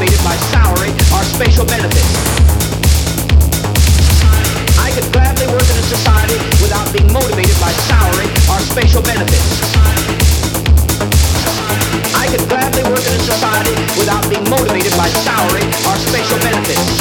motivated by salary or special benefits. I could gladly work in a society without being motivated by salary or special benefits. I could gladly work in a society without being motivated by salary or special benefits.